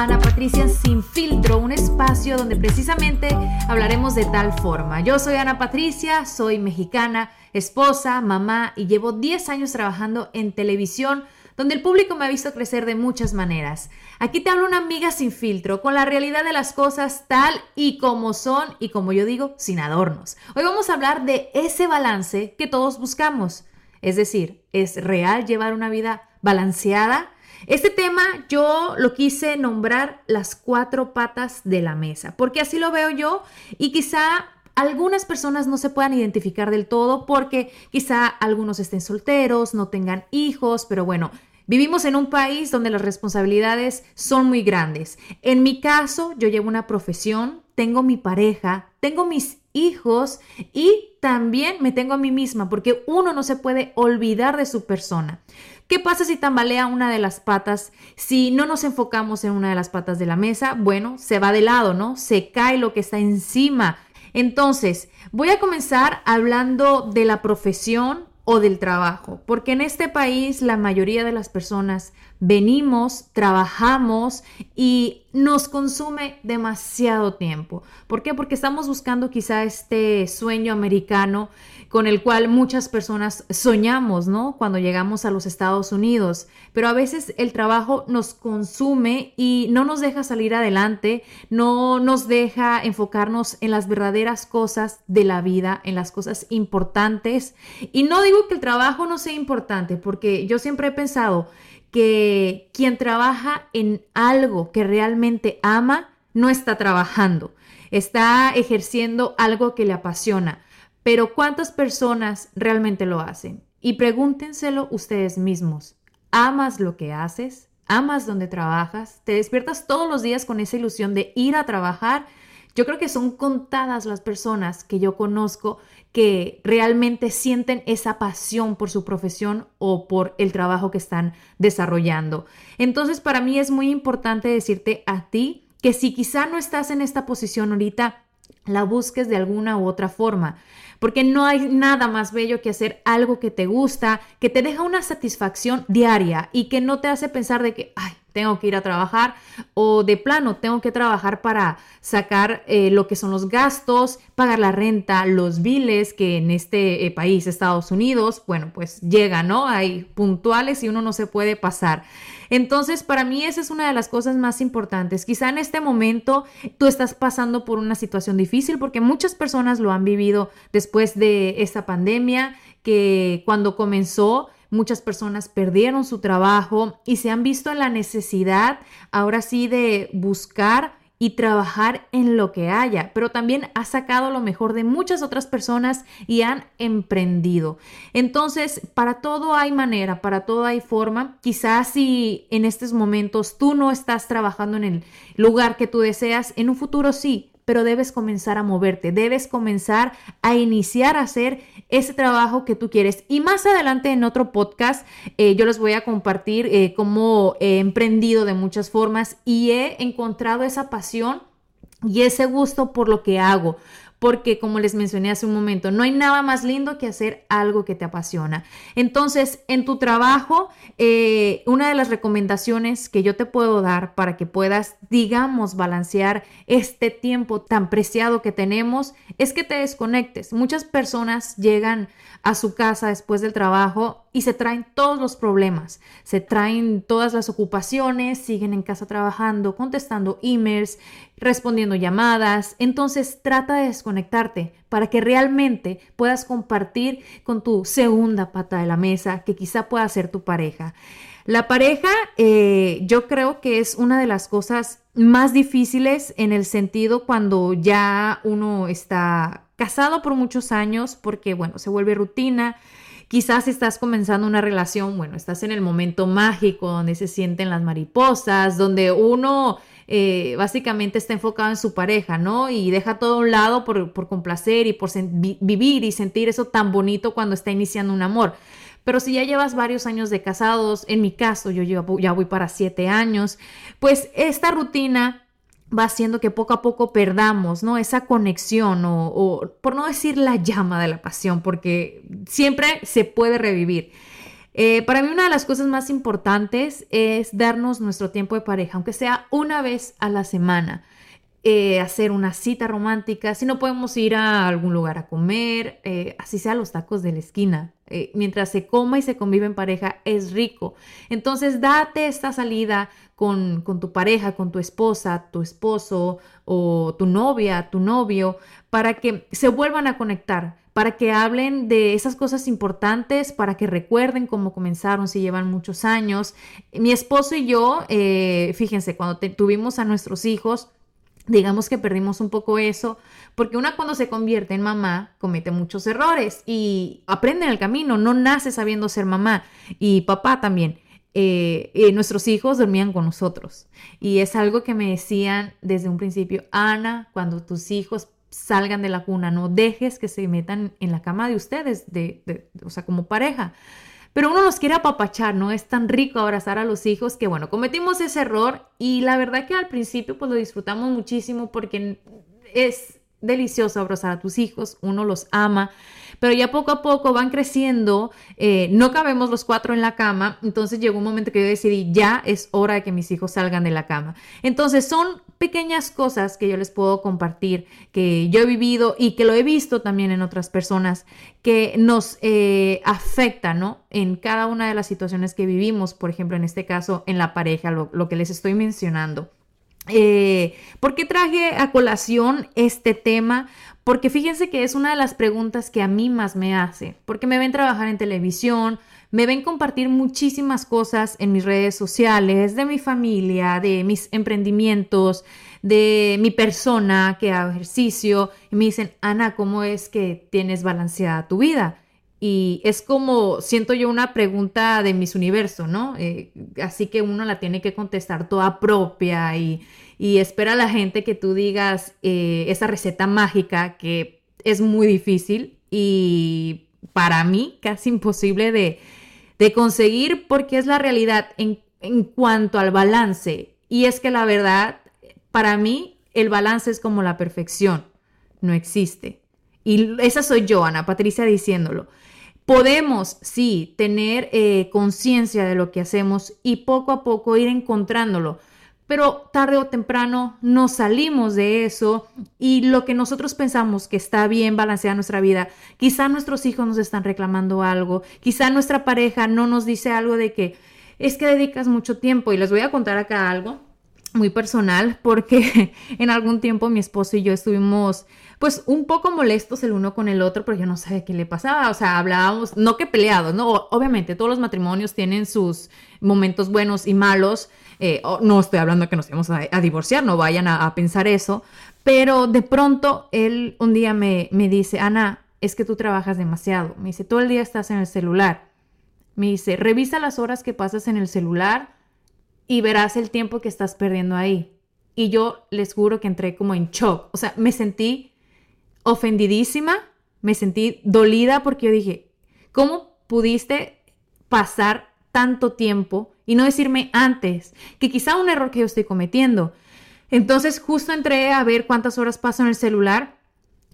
Ana Patricia Sin Filtro, un espacio donde precisamente hablaremos de tal forma. Yo soy Ana Patricia, soy mexicana, esposa, mamá y llevo 10 años trabajando en televisión donde el público me ha visto crecer de muchas maneras. Aquí te hablo una amiga sin filtro, con la realidad de las cosas tal y como son y como yo digo, sin adornos. Hoy vamos a hablar de ese balance que todos buscamos. Es decir, ¿es real llevar una vida balanceada? Este tema yo lo quise nombrar las cuatro patas de la mesa, porque así lo veo yo y quizá algunas personas no se puedan identificar del todo porque quizá algunos estén solteros, no tengan hijos, pero bueno, Vivimos en un país donde las responsabilidades son muy grandes. En mi caso, yo llevo una profesión, tengo mi pareja, tengo mis hijos y también me tengo a mí misma porque uno no se puede olvidar de su persona. ¿Qué pasa si tambalea una de las patas? Si no nos enfocamos en una de las patas de la mesa, bueno, se va de lado, ¿no? Se cae lo que está encima. Entonces, voy a comenzar hablando de la profesión o del trabajo, porque en este país la mayoría de las personas venimos, trabajamos y nos consume demasiado tiempo. ¿Por qué? Porque estamos buscando quizá este sueño americano con el cual muchas personas soñamos, ¿no? Cuando llegamos a los Estados Unidos. Pero a veces el trabajo nos consume y no nos deja salir adelante, no nos deja enfocarnos en las verdaderas cosas de la vida, en las cosas importantes. Y no digo que el trabajo no sea importante, porque yo siempre he pensado que quien trabaja en algo que realmente ama, no está trabajando, está ejerciendo algo que le apasiona. Pero ¿cuántas personas realmente lo hacen? Y pregúntenselo ustedes mismos. ¿Amas lo que haces? ¿Amas donde trabajas? ¿Te despiertas todos los días con esa ilusión de ir a trabajar? Yo creo que son contadas las personas que yo conozco que realmente sienten esa pasión por su profesión o por el trabajo que están desarrollando. Entonces, para mí es muy importante decirte a ti que si quizá no estás en esta posición ahorita, la busques de alguna u otra forma, porque no hay nada más bello que hacer algo que te gusta, que te deja una satisfacción diaria y que no te hace pensar de que, ay, tengo que ir a trabajar o de plano tengo que trabajar para sacar eh, lo que son los gastos, pagar la renta, los biles que en este eh, país, Estados Unidos, bueno, pues llega, ¿no? Hay puntuales y uno no se puede pasar. Entonces, para mí esa es una de las cosas más importantes. Quizá en este momento tú estás pasando por una situación difícil porque muchas personas lo han vivido después de esta pandemia que cuando comenzó Muchas personas perdieron su trabajo y se han visto en la necesidad ahora sí de buscar y trabajar en lo que haya, pero también ha sacado lo mejor de muchas otras personas y han emprendido. Entonces, para todo hay manera, para todo hay forma. Quizás si en estos momentos tú no estás trabajando en el lugar que tú deseas, en un futuro sí, pero debes comenzar a moverte, debes comenzar a iniciar a hacer ese trabajo que tú quieres. Y más adelante en otro podcast eh, yo les voy a compartir eh, cómo he emprendido de muchas formas y he encontrado esa pasión y ese gusto por lo que hago porque como les mencioné hace un momento, no hay nada más lindo que hacer algo que te apasiona. Entonces, en tu trabajo, eh, una de las recomendaciones que yo te puedo dar para que puedas, digamos, balancear este tiempo tan preciado que tenemos es que te desconectes. Muchas personas llegan a su casa después del trabajo y se traen todos los problemas, se traen todas las ocupaciones, siguen en casa trabajando, contestando emails, respondiendo llamadas. Entonces trata de desconectarte para que realmente puedas compartir con tu segunda pata de la mesa, que quizá pueda ser tu pareja. La pareja eh, yo creo que es una de las cosas más difíciles en el sentido cuando ya uno está casado por muchos años porque, bueno, se vuelve rutina. Quizás estás comenzando una relación, bueno, estás en el momento mágico donde se sienten las mariposas, donde uno eh, básicamente está enfocado en su pareja, ¿no? Y deja todo a un lado por, complacer y por vivir y sentir eso tan bonito cuando está iniciando un amor. Pero si ya llevas varios años de casados, en mi caso yo ya voy para siete años, pues esta rutina va haciendo que poco a poco perdamos, ¿no? Esa conexión o, por no decir la llama de la pasión, porque siempre se puede revivir. Eh, para mí una de las cosas más importantes es darnos nuestro tiempo de pareja, aunque sea una vez a la semana. Eh, hacer una cita romántica, si no podemos ir a algún lugar a comer, eh, así sea los tacos de la esquina. Mientras se coma y se convive en pareja, es rico. Entonces, date esta salida con, tu pareja, con tu esposa, tu esposo o tu novia, tu novio, para que se vuelvan a conectar, para que hablen de esas cosas importantes, para que recuerden cómo comenzaron, si llevan muchos años. Mi esposo y yo, eh, fíjense, cuando tuvimos a nuestros hijos, digamos que perdimos un poco eso, porque una cuando se convierte en mamá comete muchos errores y aprende en el camino, no nace sabiendo ser mamá y papá también. Eh, eh, nuestros hijos dormían con nosotros. Y es algo que me decían desde un principio, Ana, cuando tus hijos salgan de la cuna, no dejes que se metan en la cama de ustedes, de, o sea, como pareja. Pero uno los quiere apapachar, ¿no? Es tan rico abrazar a los hijos que, bueno, cometimos ese error y la verdad que al principio pues lo disfrutamos muchísimo porque es delicioso abrazar a tus hijos, uno los ama, pero ya poco a poco van creciendo, eh, no cabemos los cuatro en la cama, entonces llegó un momento que yo decidí, ya es hora de que mis hijos salgan de la cama. Entonces son pequeñas cosas que yo les puedo compartir, que yo he vivido y que lo he visto también en otras personas, que nos eh, afecta, ¿no? En cada una de las situaciones que vivimos, por ejemplo, en este caso, en la pareja, lo que les estoy mencionando. Eh, ¿Por qué traje a colación este tema? Porque fíjense que es una de las preguntas que a mí más me hace, porque me ven trabajar en televisión, me ven compartir muchísimas cosas en mis redes sociales, de mi familia, de mis emprendimientos, de mi persona que hago ejercicio, y me dicen, Ana, ¿cómo es que tienes balanceada tu vida? Y es como, siento yo, una pregunta de mis universo, ¿no? Eh, así que uno la tiene que contestar toda propia y, espera a la gente que tú digas eh, esa receta mágica que es muy difícil y para mí casi imposible de, conseguir porque es la realidad en, en cuanto al balance. Y es que la verdad, para mí, el balance es como la perfección, no existe. Y esa soy yo, Ana Patricia, diciéndolo. Podemos, sí, tener eh, conciencia de lo que hacemos y poco a poco ir encontrándolo, pero tarde o temprano nos salimos de eso y lo que nosotros pensamos que está bien balancear nuestra vida, quizá nuestros hijos nos están reclamando algo, quizá nuestra pareja no nos dice algo de que es que dedicas mucho tiempo y les voy a contar acá algo muy personal porque en algún tiempo mi esposo y yo estuvimos pues un poco molestos el uno con el otro porque yo no sabía qué le pasaba, o sea, hablábamos, no que peleados, ¿no? Obviamente todos los matrimonios tienen sus momentos buenos y malos, eh, no estoy hablando que nos íbamos a, divorciar, no vayan a, pensar eso, pero de pronto él un día me, me dice, Ana, es que tú trabajas demasiado, me dice, todo el día estás en el celular, me dice, revisa las horas que pasas en el celular, y verás el tiempo que estás perdiendo ahí. Y yo les juro que entré como en shock. O sea, me sentí ofendidísima, me sentí dolida porque yo dije, ¿cómo pudiste pasar tanto tiempo y no decirme antes que quizá un error que yo estoy cometiendo? Entonces justo entré a ver cuántas horas paso en el celular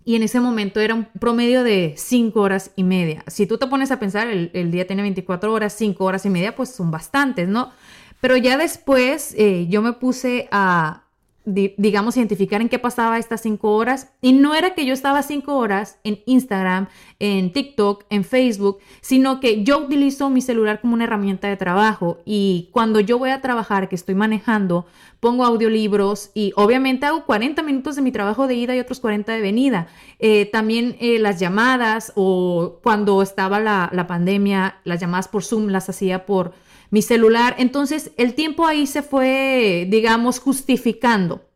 y en ese momento era un promedio de 5 horas y media. Si tú te pones a pensar, el, el, día tiene 24 horas, 5 horas y media, pues son bastantes, ¿no? Pero ya después eh, yo me puse a, digamos, identificar en qué pasaba estas cinco horas. Y no era que yo estaba cinco horas en Instagram, en TikTok, en Facebook, sino que yo utilizo mi celular como una herramienta de trabajo. Y cuando yo voy a trabajar, que estoy manejando, pongo audiolibros y obviamente hago 40 minutos de mi trabajo de ida y otros 40 de venida. Eh, también eh, las llamadas o cuando estaba la, la pandemia, las llamadas por Zoom las hacía por mi celular. Entonces el tiempo ahí se fue, digamos, justificando.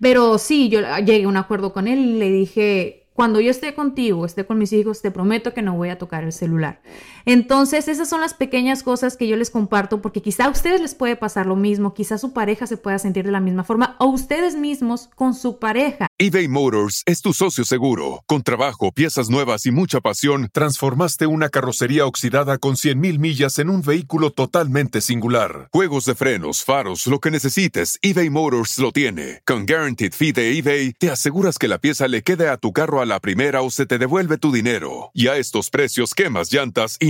Pero sí, yo llegué a un acuerdo con él y le dije, cuando yo esté contigo, esté con mis hijos, te prometo que no voy a tocar el celular. Entonces, esas son las pequeñas cosas que yo les comparto porque quizá a ustedes les puede pasar lo mismo, quizá su pareja se pueda sentir de la misma forma o ustedes mismos con su pareja. eBay Motors es tu socio seguro. Con trabajo, piezas nuevas y mucha pasión, transformaste una carrocería oxidada con 100.000 millas en un vehículo totalmente singular. Juegos de frenos, faros, lo que necesites, eBay Motors lo tiene. Con Guaranteed Fee de eBay, te aseguras que la pieza le quede a tu carro a la primera o se te devuelve tu dinero. Y a estos precios, quemas llantas y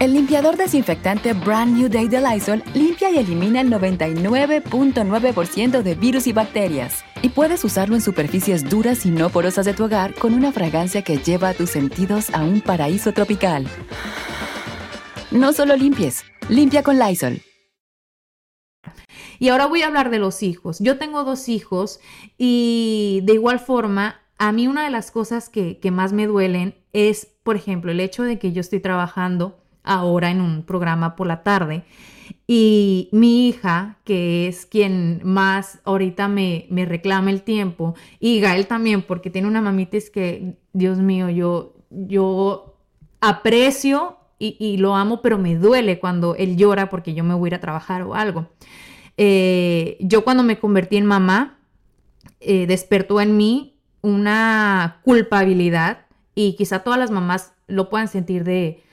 El limpiador desinfectante Brand New Day de Lysol limpia y elimina el 99.9% de virus y bacterias. Y puedes usarlo en superficies duras y no porosas de tu hogar con una fragancia que lleva a tus sentidos a un paraíso tropical. No solo limpies, limpia con Lysol. Y ahora voy a hablar de los hijos. Yo tengo dos hijos y de igual forma, a mí una de las cosas que, que más me duelen es, por ejemplo, el hecho de que yo estoy trabajando ahora en un programa por la tarde. Y mi hija, que es quien más ahorita me, me reclama el tiempo, y Gael también, porque tiene una mamita es que, Dios mío, yo, yo aprecio y, lo amo, pero me duele cuando él llora porque yo me voy a ir a trabajar o algo. Eh, yo cuando me convertí en mamá, eh, despertó en mí una culpabilidad y quizá todas las mamás lo puedan sentir de,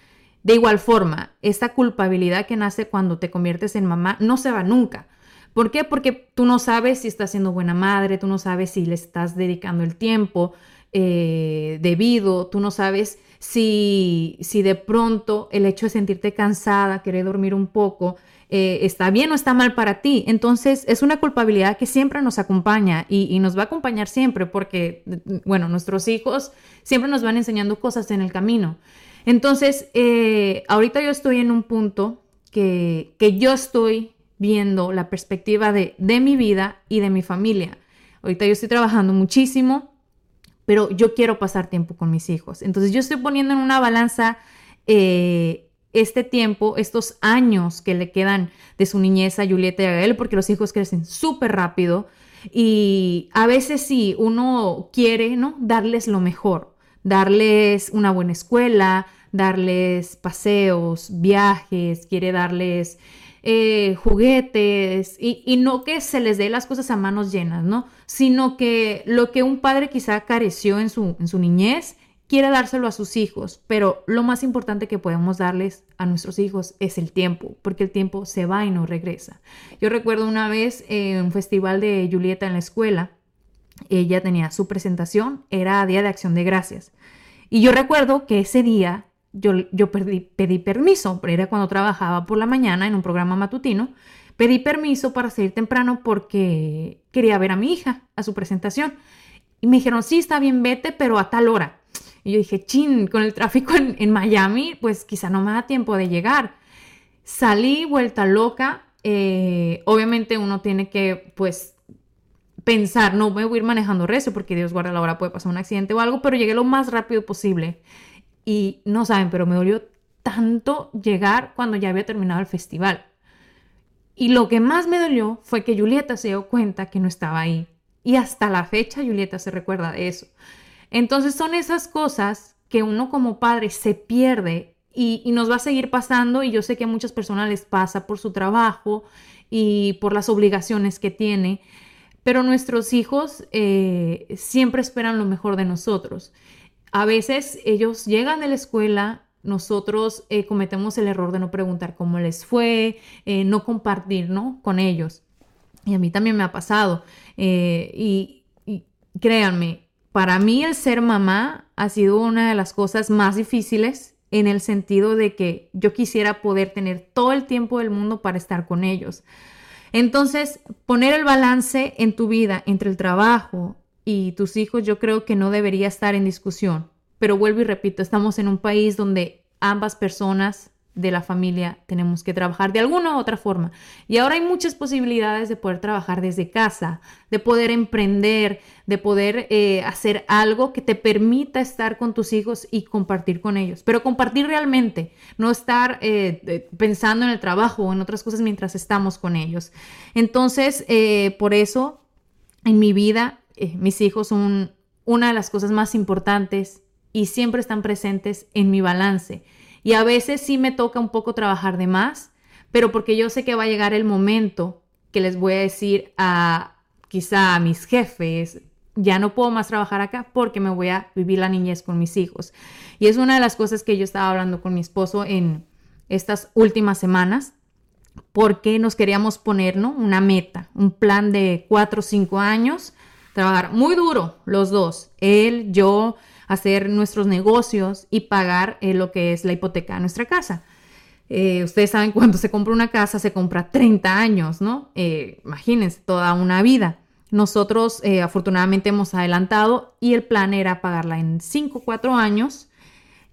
de igual forma, esta culpabilidad que nace cuando te conviertes en mamá no se va nunca. ¿Por qué? Porque tú no sabes si estás siendo buena madre, tú no sabes si le estás dedicando el tiempo eh, debido, tú no sabes si, si de pronto el hecho de sentirte cansada, querer dormir un poco, eh, está bien o está mal para ti. Entonces es una culpabilidad que siempre nos acompaña y, y, nos va a acompañar siempre porque, bueno, nuestros hijos siempre nos van enseñando cosas en el camino. Entonces, eh, ahorita yo estoy en un punto que, yo estoy viendo la perspectiva de, de, mi vida y de mi familia. Ahorita yo estoy trabajando muchísimo, pero yo quiero pasar tiempo con mis hijos. Entonces yo estoy poniendo en una balanza eh, este tiempo, estos años que le quedan de su niñez a Julieta y a Gael, porque los hijos crecen súper rápido y a veces sí, uno quiere, ¿no? Darles lo mejor, darles una buena escuela, darles paseos, viajes, quiere darles eh, juguetes y, y, no que se les dé las cosas a manos llenas, ¿no? Sino que lo que un padre quizá careció en su, en su niñez, quiere dárselo a sus hijos, pero lo más importante que podemos darles a nuestros hijos es el tiempo, porque el tiempo se va y no regresa. Yo recuerdo una vez en un festival de Julieta en la escuela, ella tenía su presentación, era Día de Acción de Gracias. Y yo recuerdo que ese día yo, pedí, permiso, era cuando trabajaba por la mañana en un programa matutino, pedí permiso para salir temprano porque quería ver a mi hija a su presentación. Y me dijeron, sí, está bien, vete, pero a tal hora. Y yo dije, chin, con el tráfico en, Miami, pues quizá no me da tiempo de llegar. Salí vuelta loca. Eh, obviamente uno tiene que, pues, pensar, no voy a ir manejando recio porque Dios guarda la hora, puede pasar un accidente o algo, pero llegué lo más rápido posible. Y no saben, pero me dolió tanto llegar cuando ya había terminado el festival. Y lo que más me dolió fue que Julieta se dio cuenta que no estaba ahí. Y hasta la fecha Julieta se recuerda de eso. Entonces son esas cosas que uno como padre se pierde y, nos va a seguir pasando y yo sé que a muchas personas les pasa por su trabajo y por las obligaciones que tiene, pero nuestros hijos eh, siempre esperan lo mejor de nosotros. A veces ellos llegan de la escuela, nosotros eh, cometemos el error de no preguntar cómo les fue, eh, no compartir ¿no? con ellos. Y a mí también me ha pasado. y, y créanme, para mí el ser mamá ha sido una de las cosas más difíciles en el sentido de que yo quisiera poder tener todo el tiempo del mundo para estar con ellos. Entonces, poner el balance en tu vida entre el trabajo y tus hijos yo creo que no debería estar en discusión. Pero vuelvo y repito, estamos en un país donde ambas personas de la familia tenemos que trabajar de alguna u otra forma. Y ahora hay muchas posibilidades de poder trabajar desde casa, de poder emprender, de poder eh, hacer algo que te permita estar con tus hijos y compartir con ellos. Pero compartir realmente, no estar eh, pensando en el trabajo o en otras cosas mientras estamos con ellos. Entonces, eh, por eso, en mi vida, mis hijos son una de las cosas más importantes y siempre están presentes en mi balance y a veces sí me toca un poco trabajar de más, pero porque yo sé que va a llegar el momento que les voy a decir a quizá a mis jefes, ya no puedo más trabajar acá porque me voy a vivir la niñez con mis hijos. Y es una de las cosas que yo estaba hablando con mi esposo en estas últimas semanas, porque nos queríamos poner una meta, un plan de cuatro o cinco años, trabajar muy duro los dos, él, yo, hacer nuestros negocios y pagar eh, lo que es la hipoteca de nuestra casa. Eh, ustedes saben, cuando se compra una casa, se compra 30 años, ¿no? Eh, imagínense, toda una vida. Nosotros afortunadamente hemos adelantado y el plan era pagarla en 5 o 4 años.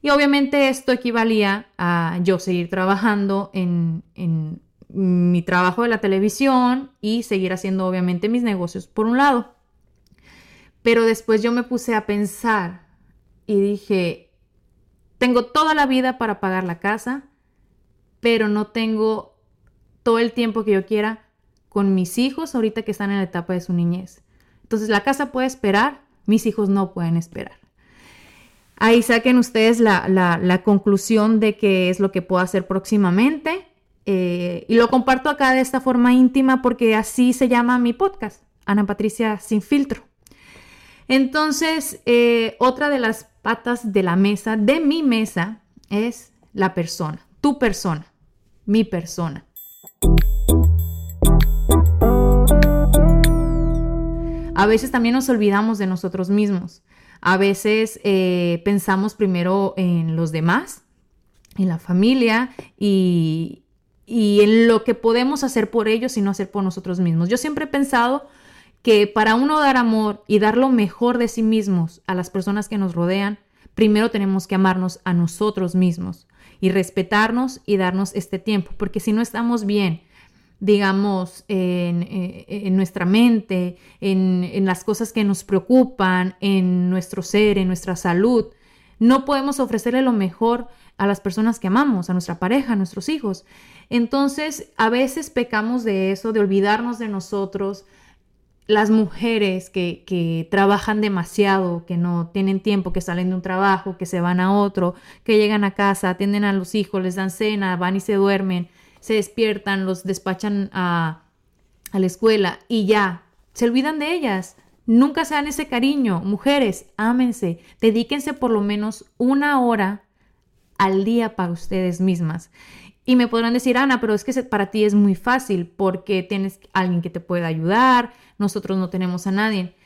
Y obviamente esto equivalía a yo seguir trabajando en, en mi trabajo de la televisión y seguir haciendo obviamente mis negocios por un lado. Pero después yo me puse a pensar y dije, tengo toda la vida para pagar la casa, pero no tengo todo el tiempo que yo quiera con mis hijos ahorita que están en la etapa de su niñez. Entonces la casa puede esperar, mis hijos no pueden esperar. Ahí saquen ustedes la, conclusión de qué es lo que puedo hacer próximamente. Eh, y lo comparto acá de esta forma íntima porque así se llama mi podcast, Ana Patricia Sin Filtro. Entonces, eh, otra de las patas de la mesa, de mi mesa, es la persona, tu persona, mi persona. A veces también nos olvidamos de nosotros mismos. A veces eh, pensamos primero en los demás, en la familia y, y en lo que podemos hacer por ellos y no hacer por nosotros mismos. Yo siempre he pensado que para uno dar amor y dar lo mejor de sí mismos a las personas que nos rodean, primero tenemos que amarnos a nosotros mismos y respetarnos y darnos este tiempo, porque si no estamos bien, digamos, en, eh, nuestra mente, en, en las cosas que nos preocupan, en nuestro ser, en nuestra salud, no podemos ofrecerle lo mejor a las personas que amamos, a nuestra pareja, a nuestros hijos. Entonces, a veces pecamos de eso, de olvidarnos de nosotros, las mujeres que, trabajan demasiado, que no tienen tiempo, que salen de un trabajo, que se van a otro, que llegan a casa, atienden a los hijos, les dan cena, van y se duermen, se despiertan, los despachan a, a la escuela y ya, se olvidan de ellas. Nunca se dan ese cariño. Mujeres, ámense, dedíquense por lo menos una hora al día para ustedes mismas. Y me podrán decir, Ana, pero es que para ti es muy fácil porque tienes alguien que te pueda ayudar, nosotros no tenemos a nadie.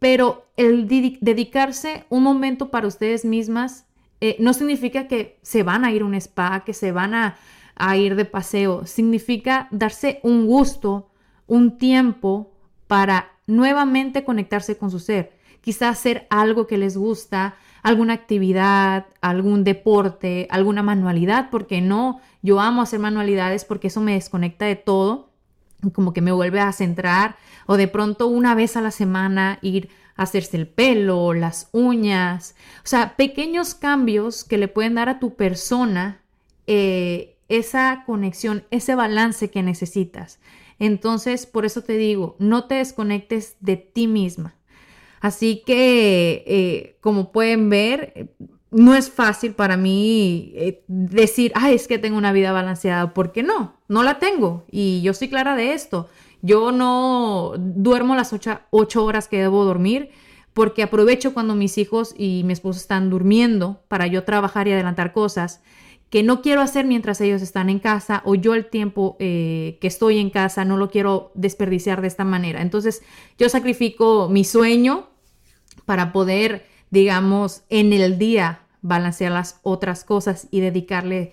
Pero el dedicarse un momento para ustedes mismas eh, no significa que se van a ir a un spa, que se van a, a ir de paseo. Significa darse un gusto, un tiempo para nuevamente conectarse con su ser. Quizás hacer algo que les gusta, alguna actividad, algún deporte, alguna manualidad, porque no, yo amo hacer manualidades porque eso me desconecta de todo, como que me vuelve a centrar, o de pronto una vez a la semana ir a hacerse el pelo, las uñas, o sea, pequeños cambios que le pueden dar a tu persona eh, esa conexión, ese balance que necesitas. Entonces, por eso te digo, no te desconectes de ti misma. Así que, eh, como pueden ver, no es fácil para mí eh, decir, ay, es que tengo una vida balanceada, porque no, no la tengo. Y yo estoy clara de esto. Yo no duermo las ocho, horas que debo dormir porque aprovecho cuando mis hijos y mi esposo están durmiendo para yo trabajar y adelantar cosas que no quiero hacer mientras ellos están en casa o yo el tiempo eh, que estoy en casa no lo quiero desperdiciar de esta manera. Entonces yo sacrifico mi sueño para poder, digamos, en el día balancear las otras cosas y dedicarle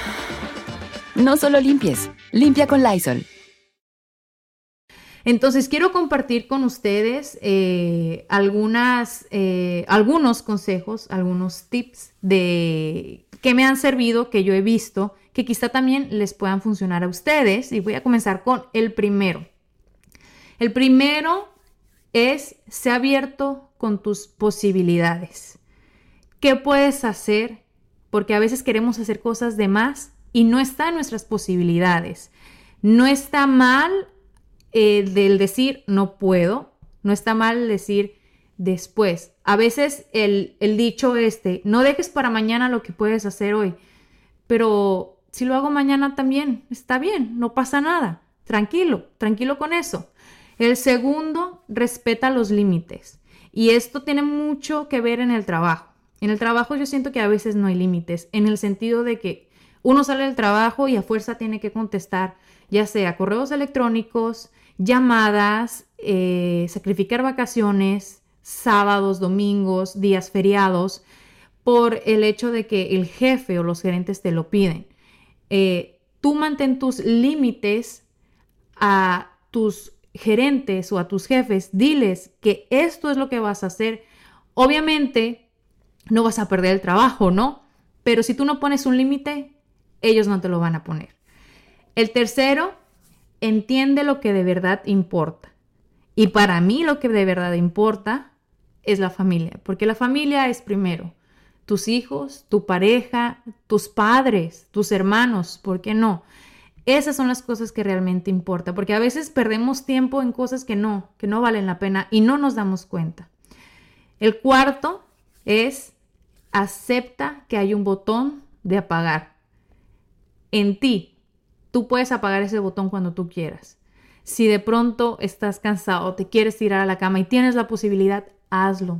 No solo limpies, limpia con Lysol. Entonces quiero compartir con ustedes eh, algunas, eh, algunos consejos, algunos tips de que me han servido, que yo he visto, que quizá también les puedan funcionar a ustedes. Y voy a comenzar con el primero. El primero es, se abierto con tus posibilidades. ¿Qué puedes hacer? Porque a veces queremos hacer cosas de más y no está en nuestras posibilidades. No está mal eh, del decir no puedo, no está mal decir después. A veces el, el dicho este, no dejes para mañana lo que puedes hacer hoy, pero si lo hago mañana también, está bien, no pasa nada. Tranquilo, tranquilo con eso. El segundo, respeta los límites. Y esto tiene mucho que ver en el trabajo. En el trabajo yo siento que a veces no hay límites, en el sentido de que uno sale del trabajo y a fuerza tiene que contestar, ya sea correos electrónicos, llamadas, eh, sacrificar vacaciones, sábados, domingos, días feriados, por el hecho de que el jefe o los gerentes te lo piden. Eh, tú mantén tus límites a tus gerentes o a tus jefes, diles que esto es lo que vas a hacer. Obviamente, no vas a perder el trabajo, ¿no? Pero si tú no pones un límite, ellos no te lo van a poner. El tercero, entiende lo que de verdad importa. Y para mí lo que de verdad importa es la familia, porque la familia es primero. Tus hijos, tu pareja, tus padres, tus hermanos, ¿por qué no? Esas son las cosas que realmente importan, porque a veces perdemos tiempo en cosas que no, que no valen la pena y no nos damos cuenta. El cuarto es acepta que hay un botón de apagar en ti. Tú puedes apagar ese botón cuando tú quieras. Si de pronto estás cansado te quieres tirar a la cama y tienes la posibilidad, hazlo.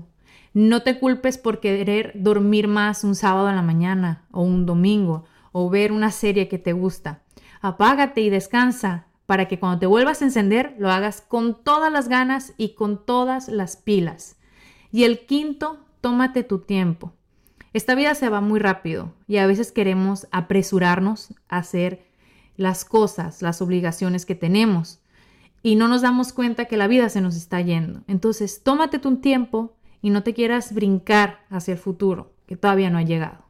No te culpes por querer dormir más un sábado en la mañana o un domingo o ver una serie que te gusta. Apágate y descansa para que cuando te vuelvas a encender lo hagas con todas las ganas y con todas las pilas. Y el quinto, tómate tu tiempo. Esta vida se va muy rápido y a veces queremos apresurarnos a hacer las cosas, las obligaciones que tenemos y no nos damos cuenta que la vida se nos está yendo. Entonces, tómate tu tiempo y no te quieras brincar hacia el futuro, que todavía no ha llegado.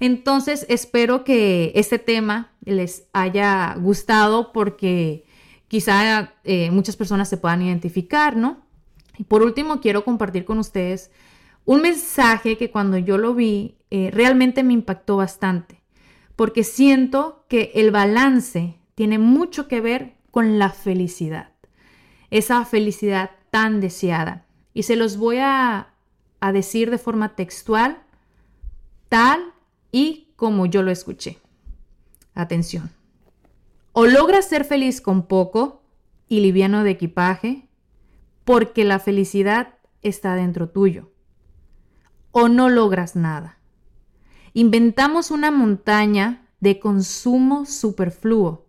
Entonces, espero que este tema les haya gustado porque quizá eh, muchas personas se puedan identificar, ¿no? Y por último, quiero compartir con ustedes un mensaje que cuando yo lo vi eh, realmente me impactó bastante, porque siento que el balance tiene mucho que ver con la felicidad, esa felicidad tan deseada. Y se los voy a, a decir de forma textual, tal y como yo lo escuché. Atención. O logras ser feliz con poco y liviano de equipaje, porque la felicidad está dentro tuyo o no logras nada. Inventamos una montaña de consumo superfluo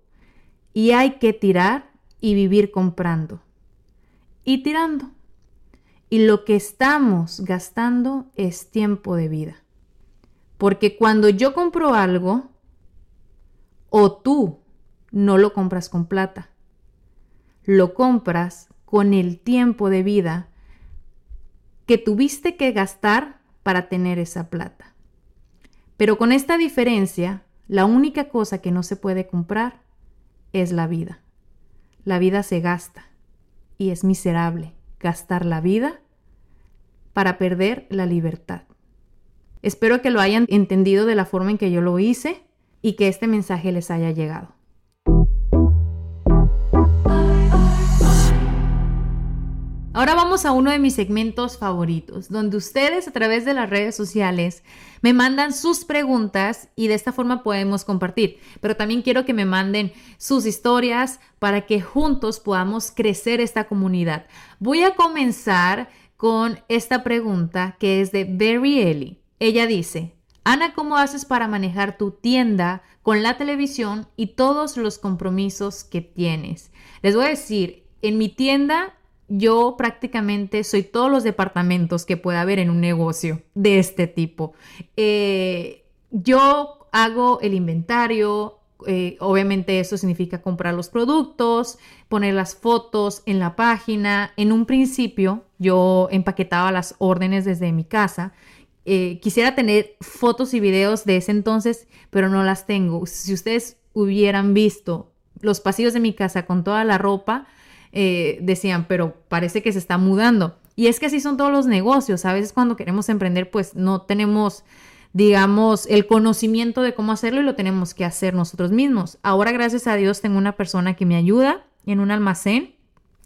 y hay que tirar y vivir comprando y tirando. Y lo que estamos gastando es tiempo de vida. Porque cuando yo compro algo, o tú no lo compras con plata, lo compras con el tiempo de vida que tuviste que gastar para tener esa plata. Pero con esta diferencia, la única cosa que no se puede comprar es la vida. La vida se gasta y es miserable gastar la vida para perder la libertad. Espero que lo hayan entendido de la forma en que yo lo hice y que este mensaje les haya llegado. Ahora vamos a uno de mis segmentos favoritos, donde ustedes a través de las redes sociales me mandan sus preguntas y de esta forma podemos compartir. Pero también quiero que me manden sus historias para que juntos podamos crecer esta comunidad. Voy a comenzar con esta pregunta que es de Berry Ellie. Ella dice, Ana, ¿cómo haces para manejar tu tienda con la televisión y todos los compromisos que tienes? Les voy a decir, en mi tienda yo prácticamente soy todos los departamentos que pueda haber en un negocio de este tipo. Eh, yo hago el inventario, eh, obviamente eso significa comprar los productos, poner las fotos en la página. En un principio yo empaquetaba las órdenes desde mi casa. Eh, quisiera tener fotos y videos de ese entonces, pero no las tengo. Si ustedes hubieran visto los pasillos de mi casa con toda la ropa, eh, decían, pero parece que se está mudando. Y es que así son todos los negocios. A veces cuando queremos emprender, pues no tenemos, digamos, el conocimiento de cómo hacerlo y lo tenemos que hacer nosotros mismos. Ahora, gracias a Dios, tengo una persona que me ayuda en un almacén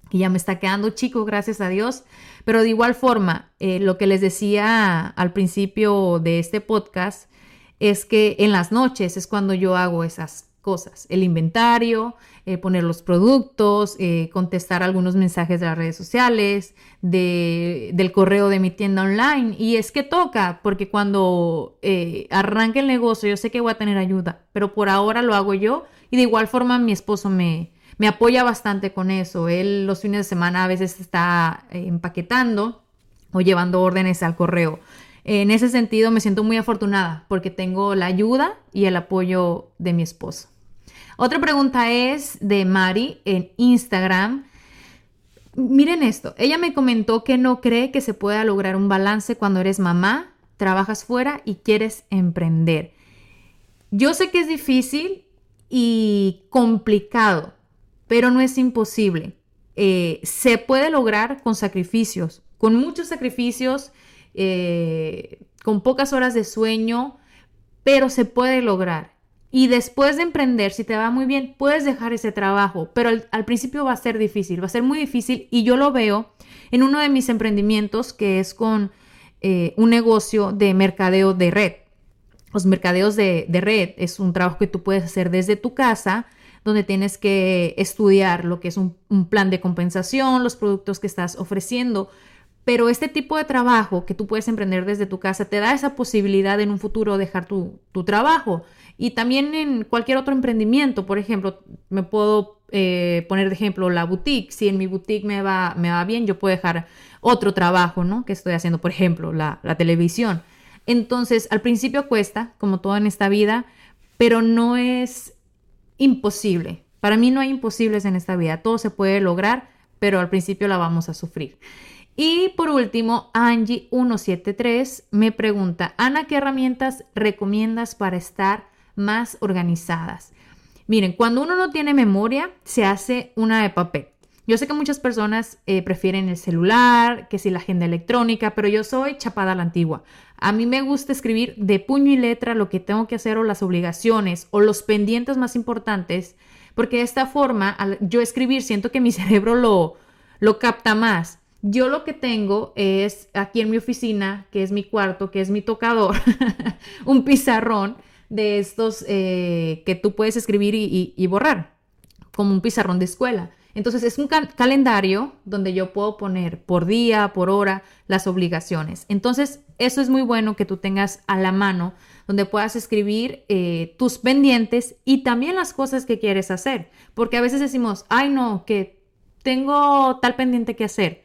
y ya me está quedando chico, gracias a Dios. Pero de igual forma, eh, lo que les decía al principio de este podcast es que en las noches es cuando yo hago esas cosas, el inventario, eh, poner los productos, eh, contestar algunos mensajes de las redes sociales, del correo de mi tienda online. Y es que toca, porque cuando eh, arranque el negocio yo sé que voy a tener ayuda, pero por ahora lo hago yo y de igual forma mi esposo me, me apoya bastante con eso. Él los fines de semana a veces está empaquetando o llevando órdenes al correo. En ese sentido me siento muy afortunada porque tengo la ayuda y el apoyo de mi esposo. Otra pregunta es de Mari en Instagram. Miren esto, ella me comentó que no cree que se pueda lograr un balance cuando eres mamá, trabajas fuera y quieres emprender. Yo sé que es difícil y complicado, pero no es imposible. Eh, se puede lograr con sacrificios, con muchos sacrificios, eh, con pocas horas de sueño, pero se puede lograr. Y después de emprender, si te va muy bien, puedes dejar ese trabajo, pero al, principio va a ser difícil, va a ser muy difícil y yo lo veo en uno de mis emprendimientos que es con eh, un negocio de mercadeo de red. Los mercadeos de, red es un trabajo que tú puedes hacer desde tu casa, donde tienes que estudiar lo que es un, plan de compensación, los productos que estás ofreciendo, pero este tipo de trabajo que tú puedes emprender desde tu casa te da esa posibilidad en un futuro dejar tu, tu trabajo. Y también en cualquier otro emprendimiento, por ejemplo, me puedo eh, poner de ejemplo la boutique. Si en mi boutique me va, me va bien, yo puedo dejar otro trabajo, ¿no? Que estoy haciendo, por ejemplo, la, la televisión. Entonces, al principio cuesta, como todo en esta vida, pero no es imposible. Para mí no hay imposibles en esta vida. Todo se puede lograr, pero al principio la vamos a sufrir. Y por último, Angie173 me pregunta, Ana, ¿qué herramientas recomiendas para estar más organizadas. Miren, cuando uno no tiene memoria, se hace una de papel. Yo sé que muchas personas eh, prefieren el celular, que si la agenda electrónica, pero yo soy chapada a la antigua. A mí me gusta escribir de puño y letra lo que tengo que hacer o las obligaciones o los pendientes más importantes, porque de esta forma, al yo escribir, siento que mi cerebro lo, lo capta más. Yo lo que tengo es aquí en mi oficina, que es mi cuarto, que es mi tocador, un pizarrón de estos eh, que tú puedes escribir y, borrar, como un pizarrón de escuela. Entonces es un calendario donde yo puedo poner por día, por hora, las obligaciones. Entonces eso es muy bueno que tú tengas a la mano donde puedas escribir eh, tus pendientes y también las cosas que quieres hacer. Porque a veces decimos, ay no, que tengo tal pendiente que hacer.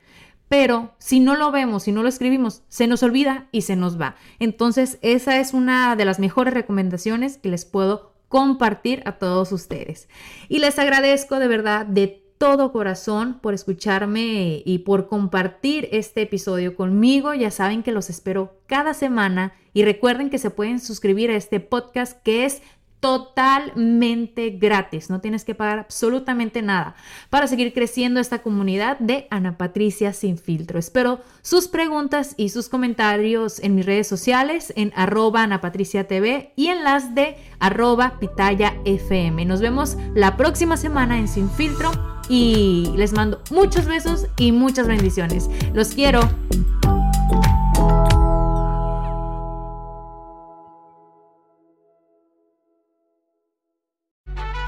Pero si no lo vemos, si no lo escribimos, se nos olvida y se nos va. Entonces, esa es una de las mejores recomendaciones que les puedo compartir a todos ustedes. Y les agradezco de verdad de todo corazón por escucharme y por compartir este episodio conmigo. Ya saben que los espero cada semana y recuerden que se pueden suscribir a este podcast que es totalmente gratis. No tienes que pagar absolutamente nada para seguir creciendo esta comunidad de Ana Patricia Sin Filtro. Espero sus preguntas y sus comentarios en mis redes sociales, en arroba Ana Patricia TV y en las de arroba Pitaya FM. Nos vemos la próxima semana en Sin Filtro y les mando muchos besos y muchas bendiciones. Los quiero.